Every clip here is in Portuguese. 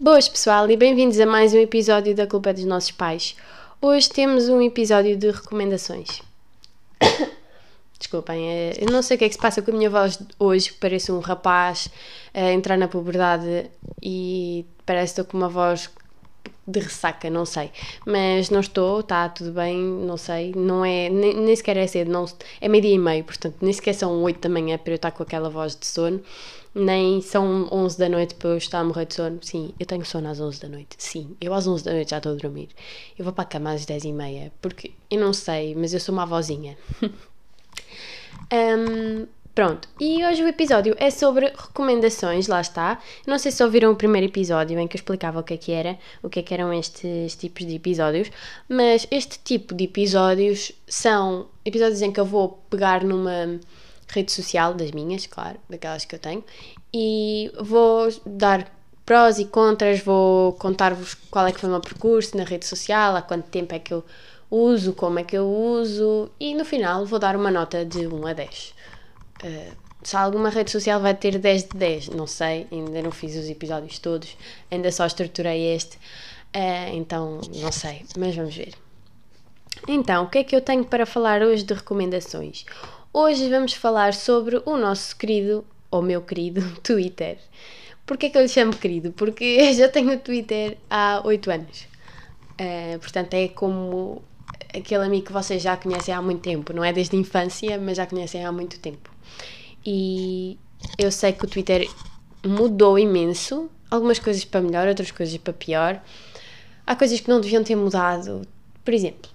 Boas pessoal e bem-vindos a mais um episódio da Culpa dos Nossos Pais. Hoje temos um episódio de recomendações. Desculpem, eh, eu não sei o que é que se passa com a minha voz hoje, parece um rapaz a entrar na puberdade e parece que estou com uma voz de ressaca, não sei. Mas não estou, está tudo bem, não sei. Não é, nem, nem sequer é cedo, não, é meio-dia e meio, portanto, nem sequer são 8 da manhã para eu estar com aquela voz de sono. Nem são 11 da noite para eu estar a morrer de sono. Sim, eu tenho sono às 11 da noite. Sim, eu às 11 da noite já estou a dormir. Eu vou para a cama às 10 e meia, porque eu não sei, mas eu sou uma avózinha. um, Pronto, e hoje o episódio é sobre recomendações, lá está. Não sei se ouviram o primeiro episódio em que eu explicava o que é que era, o que é que eram estes tipos de episódios, mas este tipo de episódios são episódios em que eu vou pegar numa rede social das minhas, claro, daquelas que eu tenho, e vou dar prós e contras, vou contar-vos qual é que foi o meu percurso na rede social, há quanto tempo é que eu uso, como é que eu uso, e no final vou dar uma nota de 1 a 10. Uh, se alguma rede social vai ter 10 de 10, não sei, ainda não fiz os episódios todos, ainda só estruturei este, uh, então não sei, mas vamos ver. Então, o que é que eu tenho para falar hoje de recomendações? Hoje vamos falar sobre o nosso querido, ou meu querido, Twitter. Porquê que eu lhe chamo querido? Porque eu já tenho Twitter há 8 anos. Uh, portanto, é como aquele amigo que vocês já conhecem há muito tempo, não é desde a infância, mas já conhecem há muito tempo. E eu sei que o Twitter mudou imenso, algumas coisas para melhor, outras coisas para pior. Há coisas que não deviam ter mudado. Por exemplo,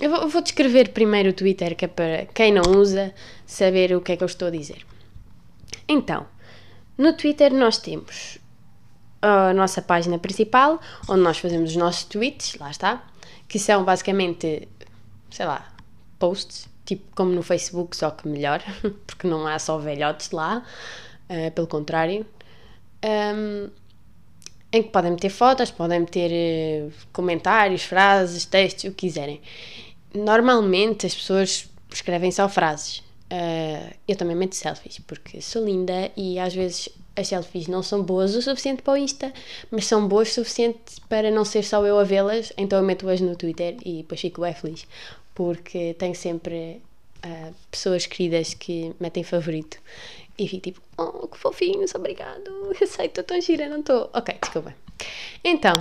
eu vou, eu vou descrever primeiro o Twitter, que é para quem não usa saber o que é que eu estou a dizer. Então, no Twitter nós temos a nossa página principal, onde nós fazemos os nossos tweets, lá está, que são basicamente, sei lá, posts tipo como no Facebook, só que melhor, porque não há só velhotes lá, uh, pelo contrário. Um, em que podem meter fotos, podem meter uh, comentários, frases, textos, o que quiserem. Normalmente as pessoas escrevem só frases. Uh, eu também meto selfies, porque sou linda e às vezes as selfies não são boas o suficiente para o Insta, mas são boas o suficiente para não ser só eu a vê-las, então eu meto-as no Twitter e depois fico bem feliz porque tenho sempre uh, pessoas queridas que metem favorito e fico tipo, oh, que fofinhos, obrigado, eu sei, estou tão gira, não estou. Ok, desculpa. Então,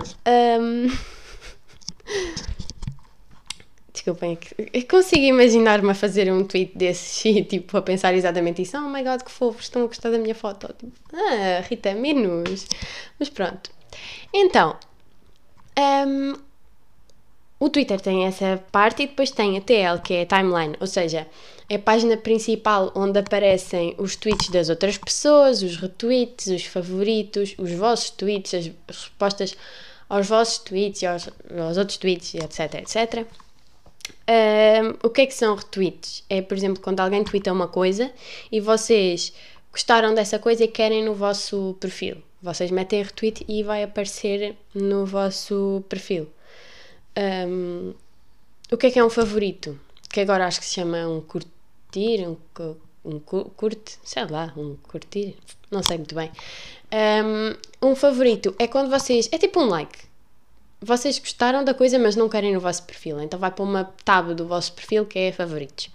um... desculpem, eu consigo imaginar-me a fazer um tweet desses e tipo a pensar exatamente isso. Oh my god, que fofos, estão a gostar da minha foto. Tipo, ah, Rita, menos. Mas pronto. Então, um, o Twitter tem essa parte e depois tem a TL, que é a timeline, ou seja, é a página principal onde aparecem os tweets das outras pessoas, os retweets, os favoritos, os vossos tweets, as respostas aos vossos tweets e aos, aos outros tweets, etc, etc. Um, o que é que são retweets? É, por exemplo, quando alguém twitta uma coisa e vocês gostaram dessa coisa e querem no vosso perfil. Vocês metem retweet e vai aparecer no vosso perfil. Um, o que é que é um favorito? Que agora acho que se chama um curtir, um, um curte, sei lá, um curtir, não sei muito bem. Um, um favorito é quando vocês. É tipo um like. Vocês gostaram da coisa, mas não querem no vosso perfil. Então vai para uma tab do vosso perfil que é favoritos.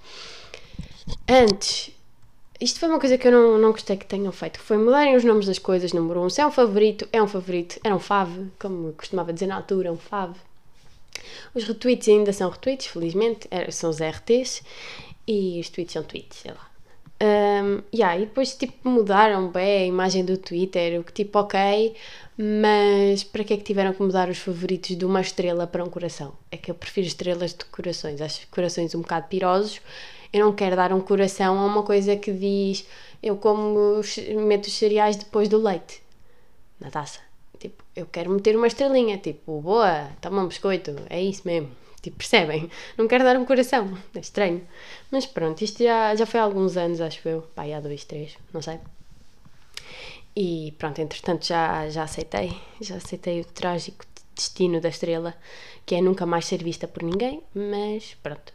Antes, isto foi uma coisa que eu não, não gostei que tenham feito. Foi mudarem os nomes das coisas. Número um, se é um favorito, é um favorito. Era um fave, como costumava dizer na altura, um fave. Os retweets ainda são retweets, felizmente, são os RTs e os tweets são tweets, sei lá. Um, yeah, e depois tipo mudaram bem a imagem do Twitter, o que tipo ok, mas para que é que tiveram que mudar os favoritos de uma estrela para um coração? É que eu prefiro estrelas de corações, acho corações um bocado pirosos. Eu não quero dar um coração a uma coisa que diz eu como meto os cereais depois do leite na taça. Tipo, eu quero meter uma estrelinha, tipo, boa, toma um biscoito, é isso mesmo. Tipo, percebem? Não quero dar um coração, é estranho. Mas pronto, isto já, já foi há alguns anos, acho eu. Pá, há dois, três, não sei. E pronto, entretanto já, já aceitei, já aceitei o trágico destino da estrela, que é nunca mais ser vista por ninguém, mas pronto.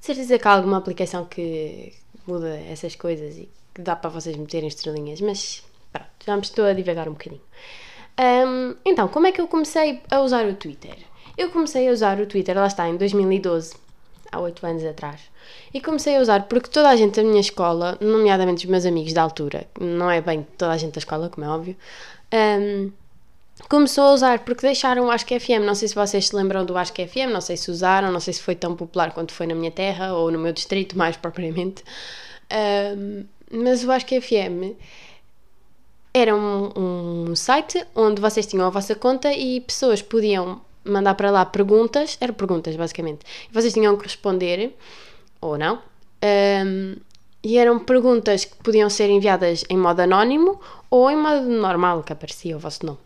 De certeza que há alguma aplicação que muda essas coisas e que dá para vocês meterem estrelinhas, mas pronto, já me estou a divagar um bocadinho. Um, então, como é que eu comecei a usar o Twitter? Eu comecei a usar o Twitter, lá está, em 2012, há 8 anos atrás. E comecei a usar porque toda a gente da minha escola, nomeadamente os meus amigos da altura, não é bem toda a gente da escola, como é óbvio, um, começou a usar porque deixaram o que FM. Não sei se vocês se lembram do que FM, não sei se usaram, não sei se foi tão popular quanto foi na minha terra ou no meu distrito, mais propriamente. Um, mas o que FM era um, um site onde vocês tinham a vossa conta e pessoas podiam mandar para lá perguntas, eram perguntas basicamente, e vocês tinham que responder, ou não, um, e eram perguntas que podiam ser enviadas em modo anónimo ou em modo normal, que aparecia o vosso nome.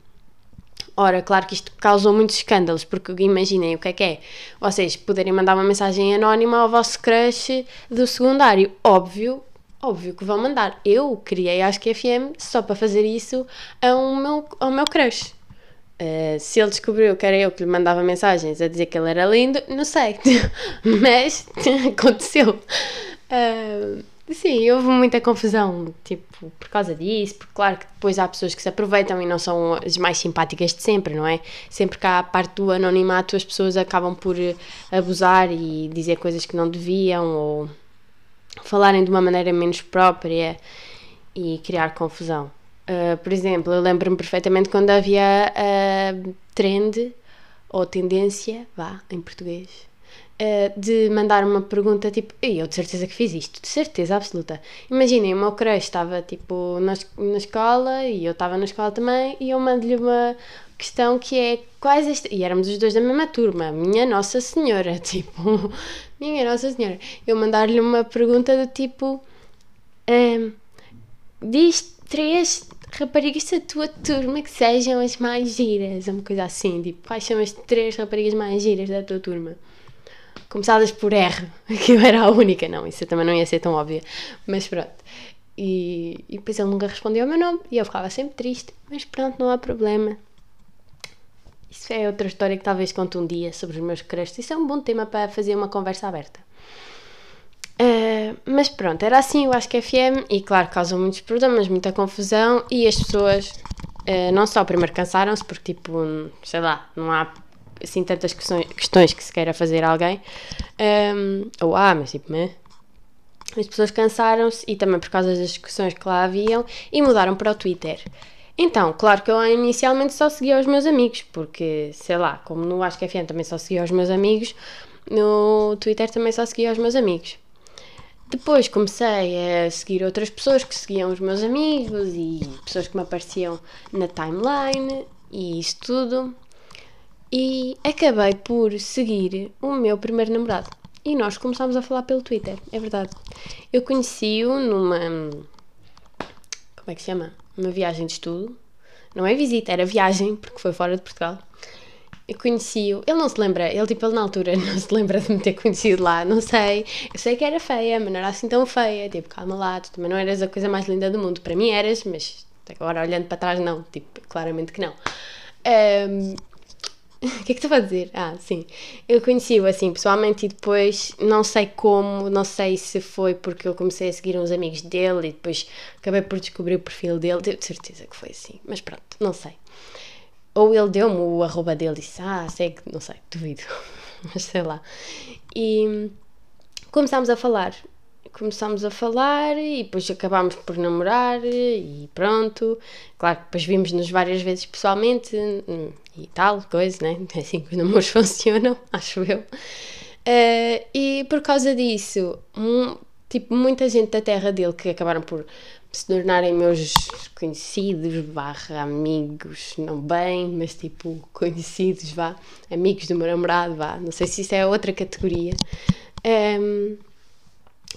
Ora, claro que isto causou muitos escândalos, porque imaginem o que é que é vocês poderem mandar uma mensagem anónima ao vosso crush do secundário. Óbvio Óbvio que vão mandar. Eu criei Acho que FM só para fazer isso ao meu, ao meu crush. Uh, se ele descobriu que era eu que lhe mandava mensagens a dizer que ele era lindo, não sei. Mas aconteceu. Uh, sim, houve muita confusão, tipo, por causa disso, porque claro que depois há pessoas que se aproveitam e não são as mais simpáticas de sempre, não é? Sempre que há a parte do anonimato, as pessoas acabam por abusar e dizer coisas que não deviam ou falarem de uma maneira menos própria e criar confusão. Uh, por exemplo, eu lembro-me perfeitamente quando havia a trend ou tendência, vá, em português, uh, de mandar uma pergunta tipo, eu de certeza que fiz isto, de certeza absoluta. Imaginem, o meu crush estava tipo na, na escola e eu estava na escola também e eu mando-lhe uma questão que é quais este... e éramos os dois da mesma turma, minha Nossa Senhora, tipo, minha Nossa Senhora, eu mandar-lhe uma pergunta do tipo diz três raparigas da tua turma que sejam as mais giras, uma coisa assim, tipo, quais são as três raparigas mais giras da tua turma? Começadas por R, que eu era a única, não, isso também não ia ser tão óbvio, mas pronto. E, e depois ele nunca respondeu ao meu nome e eu ficava sempre triste, mas pronto, não há problema. Isso é outra história que talvez conte um dia sobre os meus crushes. Isso é um bom tema para fazer uma conversa aberta. Uh, mas pronto, era assim que é FM e claro causam muitos problemas, muita confusão e as pessoas uh, não só primeiro cansaram-se porque tipo, sei lá, não há assim tantas questões que se queira fazer a alguém um, ou há, mas tipo, né? as pessoas cansaram-se e também por causa das discussões que lá haviam e mudaram para o Twitter. Então, claro que eu inicialmente só seguia os meus amigos, porque, sei lá, como no que FM também só seguia os meus amigos, no Twitter também só seguia os meus amigos. Depois comecei a seguir outras pessoas que seguiam os meus amigos e pessoas que me apareciam na timeline e isso tudo. E acabei por seguir o meu primeiro namorado. E nós começámos a falar pelo Twitter, é verdade. Eu conheci-o numa. Como é que se chama? uma viagem de estudo. Não é visita, era viagem, porque foi fora de Portugal. Eu conheci-o, ele não se lembra, ele tipo, ele na altura não se lembra de me ter conhecido lá, não sei. Eu sei que era feia, mas não era assim tão feia. Tipo, calma lá, tu também não eras a coisa mais linda do mundo. Para mim eras, mas agora olhando para trás, não. Tipo, claramente que não. Um, o que é que estava a dizer? Ah, sim. Eu conheci-o assim pessoalmente e depois não sei como, não sei se foi porque eu comecei a seguir uns amigos dele e depois acabei por descobrir o perfil dele. De certeza que foi assim, mas pronto, não sei. Ou ele deu-me o arroba dele e disse, ah, segue, não sei, duvido, mas sei lá. E começámos a falar começámos a falar e depois acabámos por namorar e pronto. Claro que depois vimos-nos várias vezes pessoalmente hum, e tal, coisa, né? É assim que os namoros funcionam, acho eu. Uh, e por causa disso, um, tipo, muita gente da terra dele que acabaram por se tornarem meus conhecidos, barra amigos, não bem, mas tipo conhecidos, vá, amigos do meu namorado, vá, não sei se isso é outra categoria. Um,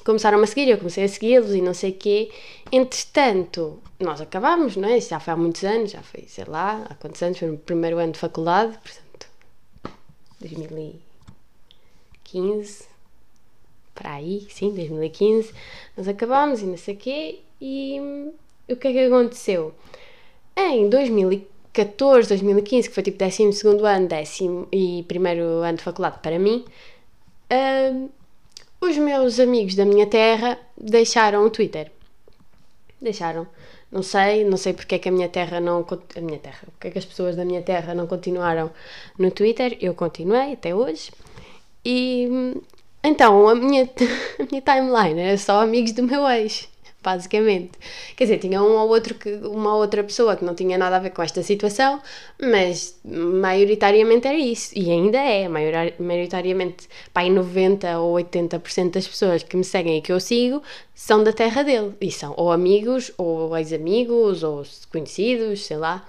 começaram a seguir, eu comecei a segui-los e não sei o quê. Entretanto, nós acabámos, não é? Já foi há muitos anos, já foi, sei lá, há quantos anos? Foi no primeiro ano de faculdade, portanto, 2015, para aí, sim, 2015. Nós acabámos e não sei o quê. E o que é que aconteceu? Em 2014, 2015, que foi tipo 12 ano, décimo e primeiro ano de faculdade para mim, uh, os meus amigos da minha terra deixaram o Twitter. Deixaram. Não sei, não sei porque é que a minha terra não. A minha terra, porque é que as pessoas da minha terra não continuaram no Twitter. Eu continuei até hoje. E então, a minha, a minha timeline era só amigos do meu ex basicamente. Quer dizer, tinha um ou outro que, uma outra pessoa que não tinha nada a ver com esta situação, mas maioritariamente era isso. E ainda é, maioritariamente, pai, 90 ou 80% das pessoas que me seguem e que eu sigo são da terra dele. E são ou amigos, ou ex-amigos, ou conhecidos, sei lá.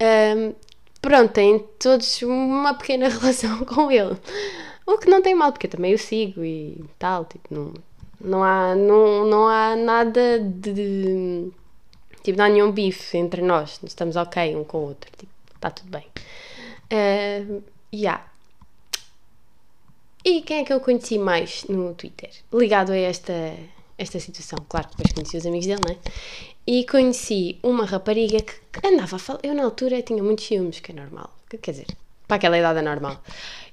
Um, pronto, têm todos uma pequena relação com ele. O que não tem mal, porque eu também o sigo e tal, tipo, não não há, não, não há nada de. Tipo, não há nenhum bife entre nós. Estamos ok um com o outro. Tipo, está tudo bem. Uh, yeah. E quem é que eu conheci mais no Twitter? Ligado a esta, esta situação. Claro que depois conheci os amigos dele, não é? E conheci uma rapariga que andava a falar. Eu, na altura, tinha muitos ciúmes, que é normal. Quer dizer, para aquela idade normal.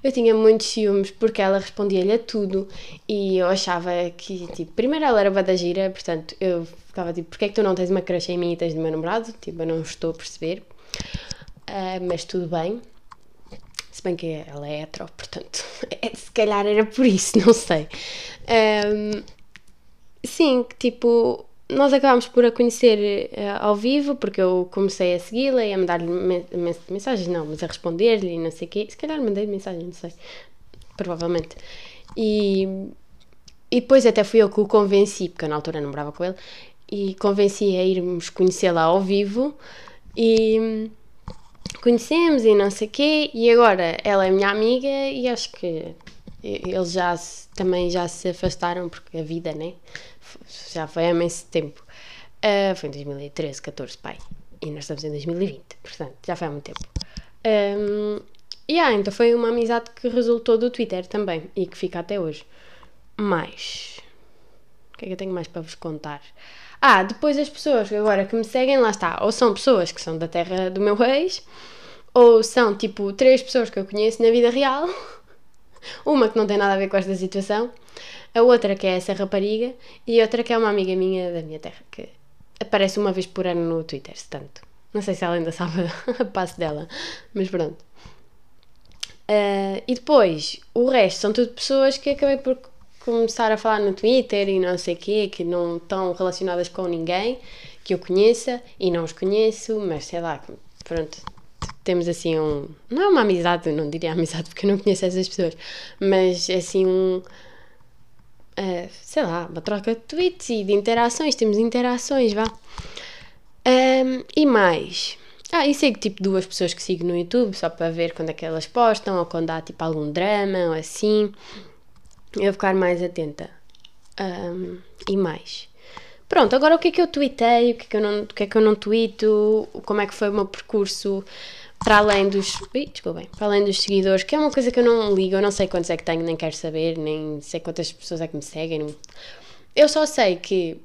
Eu tinha muitos ciúmes porque ela respondia-lhe a tudo e eu achava que, tipo, primeiro ela era bada gira, portanto eu ficava tipo, porquê é que tu não tens uma crush em mim e tens do meu namorado? Tipo, eu não estou a perceber, uh, mas tudo bem. Se bem que ela é hetero, portanto, é, se calhar era por isso, não sei. Um, sim, tipo, nós acabámos por a conhecer uh, ao vivo, porque eu comecei a segui-la e a mandar-lhe me mensagens, não, mas a responder-lhe e não sei o quê. Se calhar mandei mensagem, não sei. Provavelmente. E, e depois até fui eu que o convenci, porque eu na altura namorava com ele, e convenci a irmos conhecê-la ao vivo e conhecemos e não sei o quê. E agora ela é minha amiga e acho que eles já se, também já se afastaram, porque a vida, né? Já foi há imenso tempo. Uh, foi em 2013, 14, pai. E nós estamos em 2020, portanto, já foi há muito tempo. Um, e yeah, então foi uma amizade que resultou do Twitter também e que fica até hoje. Mas. O que é que eu tenho mais para vos contar? Ah, depois as pessoas agora que me seguem, lá está. Ou são pessoas que são da terra do meu ex, ou são tipo três pessoas que eu conheço na vida real. Uma que não tem nada a ver com esta situação a outra que é essa rapariga e outra que é uma amiga minha da minha terra, que aparece uma vez por ano no Twitter, se tanto. Não sei se ela ainda sabe a passo dela, mas pronto. Uh, e depois, o resto são tudo pessoas que acabei por começar a falar no Twitter e não sei o quê, que não estão relacionadas com ninguém que eu conheça e não os conheço, mas sei lá, pronto, temos assim um. Não é uma amizade, não diria amizade porque eu não conheço essas pessoas, mas assim um uh, sei lá, uma troca de tweets e de interações, temos interações, vá. Um, e mais. Ah, e sigo tipo duas pessoas que sigo no YouTube só para ver quando é que elas postam ou quando há tipo algum drama ou assim. Eu ficar mais atenta. Um, e mais. Pronto, agora o que é que eu tweetei, o que é que eu não, o que é que eu não tweeto, como é que foi o meu percurso para além dos. Desculpem, para além dos seguidores, que é uma coisa que eu não ligo, eu não sei quantos é que tenho, nem quero saber, nem sei quantas pessoas é que me seguem. Eu só sei que.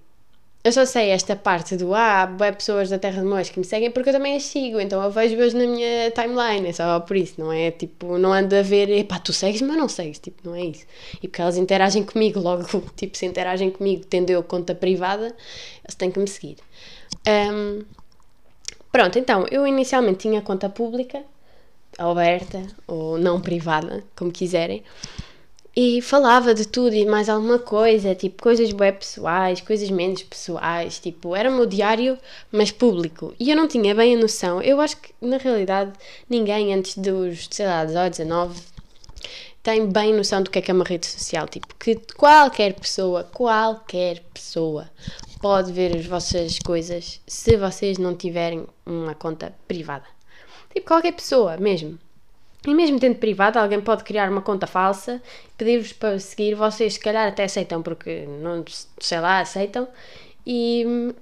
Eu só sei esta parte do ah, há pessoas da Terra de Mois que me seguem porque eu também as sigo, então eu vejo-as na minha timeline, é só por isso, não é tipo, não anda a ver, epá, tu segues, mas não segues, tipo, não é isso. E porque elas interagem comigo, logo, tipo, se interagem comigo, tendo eu conta privada, elas têm que me seguir. Um, Pronto, então, eu inicialmente tinha conta pública, aberta ou não privada, como quiserem, e falava de tudo e mais alguma coisa, tipo coisas web pessoais, coisas menos pessoais, tipo, era o meu diário, mas público. E eu não tinha bem a noção, eu acho que na realidade ninguém antes dos, sei lá, 18, 19 tem bem noção do que é que é uma rede social, tipo, que qualquer pessoa, qualquer pessoa pode ver as vossas coisas se vocês não tiverem uma conta privada. Tipo, qualquer pessoa mesmo. E mesmo tendo privada, alguém pode criar uma conta falsa, pedir-vos para seguir, vocês se calhar até aceitam, porque não, sei lá, aceitam, e,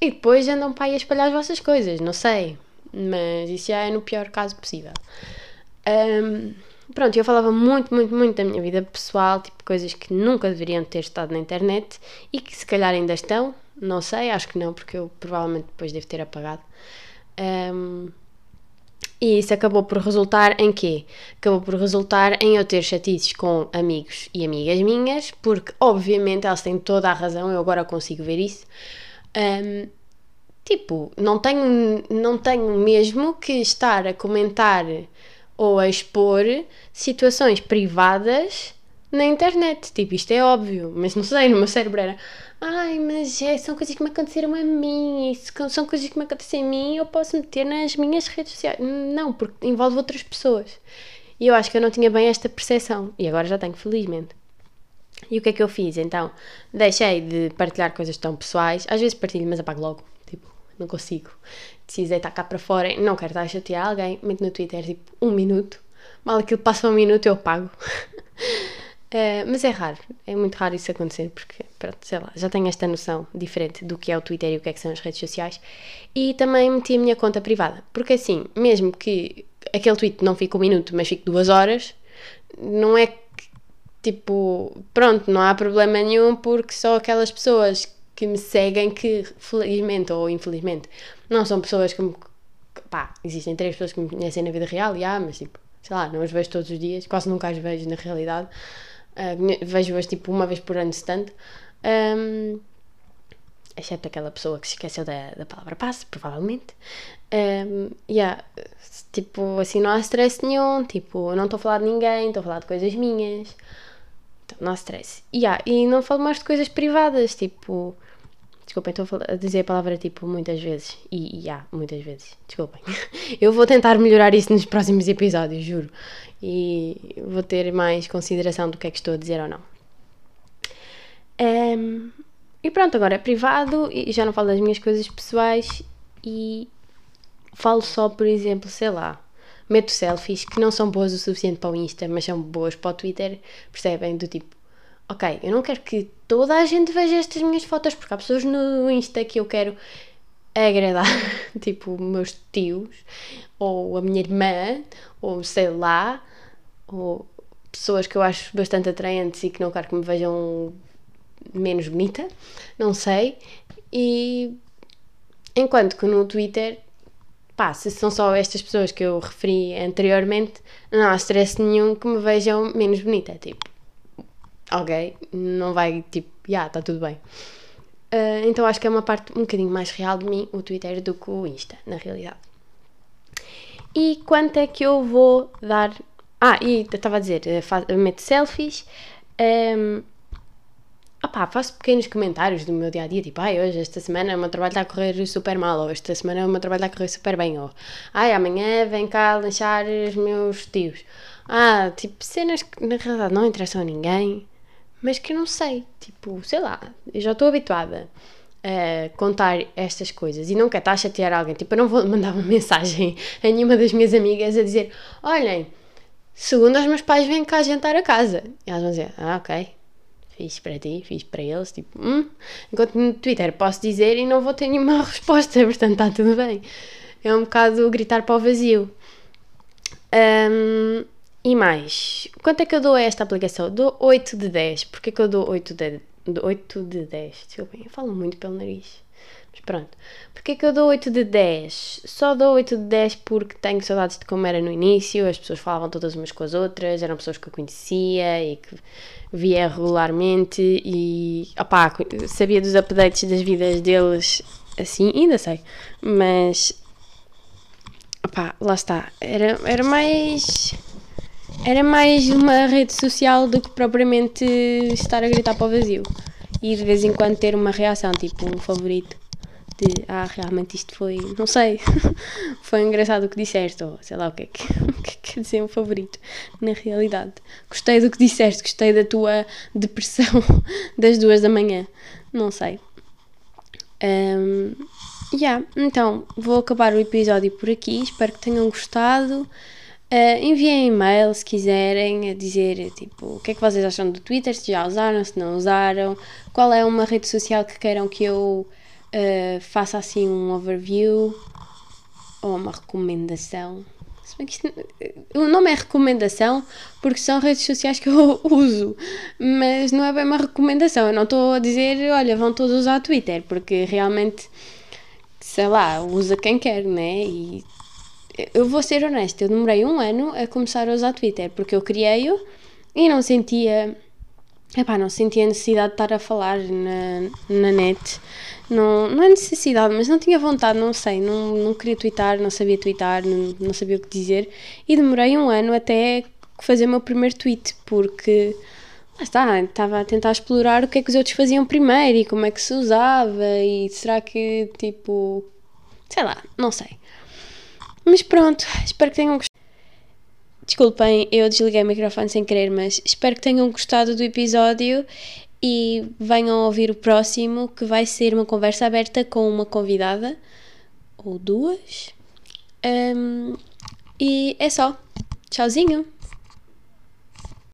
e depois andam para aí a espalhar as vossas coisas, não sei. Mas isso já é no pior caso possível. Um, pronto, eu falava muito, muito, muito da minha vida pessoal, tipo coisas que nunca deveriam ter estado na internet e que se calhar ainda estão, não sei, acho que não, porque eu provavelmente depois devo ter apagado. Um, e isso acabou por resultar em quê? Acabou por resultar em eu ter chatices com amigos e amigas minhas, porque obviamente elas têm toda a razão, eu agora consigo ver isso. Um, Tipo, não tenho, não tenho mesmo que estar a comentar ou a expor situações privadas na internet. Tipo, isto é óbvio, mas não sei, no meu cérebro era. Ai, mas é, são coisas que me aconteceram a mim, isso são coisas que me acontecem a mim, eu posso meter nas minhas redes sociais. Não, porque envolve outras pessoas. E eu acho que eu não tinha bem esta percepção. E agora já tenho, felizmente. E o que é que eu fiz? Então, deixei de partilhar coisas tão pessoais. Às vezes partilho, mas apago logo. Tipo, não consigo. Precisei estar cá para fora. Não quero estar a chatear alguém. Meto no Twitter, tipo, um minuto. Mal aquilo passa um minuto, eu apago. uh, mas é raro. É muito raro isso acontecer. Porque, pronto, sei lá, já tenho esta noção diferente do que é o Twitter e o que é que são as redes sociais. E também meti a minha conta privada. Porque assim, mesmo que aquele tweet não fique um minuto, mas fique duas horas, não é que, tipo, pronto, não há problema nenhum porque só aquelas pessoas que me seguem que, felizmente ou infelizmente, não são pessoas que me. pá, existem três pessoas que me conhecem na vida real, e há, mas tipo, sei lá, não as vejo todos os dias, quase nunca as vejo na realidade. Uh, Vejo-as tipo uma vez por ano, se tanto. Um, exceto aquela pessoa que se esqueceu da, da palavra passe, provavelmente. Um, yeah, tipo, assim, não há stress nenhum, tipo, não estou a falar de ninguém, estou a falar de coisas minhas, então não há stress. Yeah, e não falo mais de coisas privadas, tipo, desculpem, estou a dizer a palavra tipo muitas vezes, e, yeah, muitas vezes, desculpem. Eu vou tentar melhorar isso nos próximos episódios, juro, e vou ter mais consideração do que é que estou a dizer ou não. Um, e pronto, agora é privado e já não falo das minhas coisas pessoais e falo só, por exemplo, sei lá, meto selfies que não são boas o suficiente para o Insta, mas são boas para o Twitter, percebem? Do tipo, ok, eu não quero que toda a gente veja estas minhas fotos, porque há pessoas no Insta que eu quero agradar, tipo meus tios, ou a minha irmã, ou sei lá, ou pessoas que eu acho bastante atraentes e que não quero que me vejam menos bonita, não sei. E enquanto que no Twitter, pá, se são só estas pessoas que eu referi anteriormente, não há stress nenhum que me vejam menos bonita. Tipo, ok, não vai tipo, já, yeah, está tudo bem. Uh, então acho que é uma parte um bocadinho mais real de mim, o Twitter, do que o Insta, na realidade. E quanto é que eu vou dar. Ah, e estava a dizer, meto selfies. Um, opá, faço pequenos comentários do meu dia a dia, tipo, ai, hoje, esta semana o meu trabalho está a correr super mal, ou esta semana o meu trabalho está a correr super bem, ou ai, amanhã vem cá lanchar os meus tios. Ah, tipo, cenas que na realidade não interessam a ninguém, mas que eu não sei, tipo, sei lá, eu já estou habituada a contar estas coisas e não quero estar a chatear alguém, tipo, eu não vou mandar uma mensagem a nenhuma das minhas amigas a dizer, olhem, segundo os meus pais vêm cá jantar a casa. E elas vão dizer, ah, ok, fiz para ti, fiz para eles, tipo, hum. Enquanto no Twitter posso dizer e não vou ter nenhuma resposta, portanto está tudo bem. É um bocado gritar para o vazio. Um, e mais, quanto é que eu dou a esta aplicação? Dou 8 de 10. Porquê que eu dou 8 de, 8 de 10? Desculpem, eu falo muito pelo nariz. Mas pronto. Porquê que eu dou 8 de 10? Só dou 8 de 10 porque tenho saudades de como era no início, as pessoas falavam todas umas com as outras, eram pessoas que eu conhecia e que via regularmente e opá, sabia dos updates das vidas deles assim, ainda sei, mas opá, lá está, era, era mais era mais uma rede social do que propriamente estar a gritar para o vazio e de vez em quando ter uma reação, tipo um favorito de ah, realmente isto foi, não sei, foi engraçado o que disseste, ou sei lá o que é que, o que, é que quer dizer um favorito, na realidade. Gostei do que disseste, gostei da tua depressão das duas da manhã, não sei. Um, yeah, então, vou acabar o episódio por aqui, espero que tenham gostado. Uh, enviem e-mail se quiserem a dizer tipo o que é que vocês acham do Twitter, se já usaram, se não usaram, qual é uma rede social que queiram que eu uh, faça assim um overview ou uma recomendação. Se bem que isto, o nome é recomendação porque são redes sociais que eu uso, mas não é bem uma recomendação. Eu não estou a dizer, olha, vão todos usar Twitter, porque realmente, sei lá, usa quem quer, né? E eu vou ser honesta, eu demorei um ano a começar a usar Twitter porque eu criei-o e não sentia epá, não sentia necessidade de estar a falar na, na net. Não, não é necessidade, mas não tinha vontade, não sei, não, não queria twittar, não sabia twittar, não, não sabia o que dizer. E demorei um ano até fazer o meu primeiro tweet, porque lá está, estava a tentar explorar o que é que os outros faziam primeiro e como é que se usava e será que tipo. sei lá, não sei. Mas pronto, espero que tenham gostado. Desculpem, eu desliguei o microfone sem querer, mas espero que tenham gostado do episódio e venham ouvir o próximo, que vai ser uma conversa aberta com uma convidada ou duas. Um, e é só. Tchauzinho!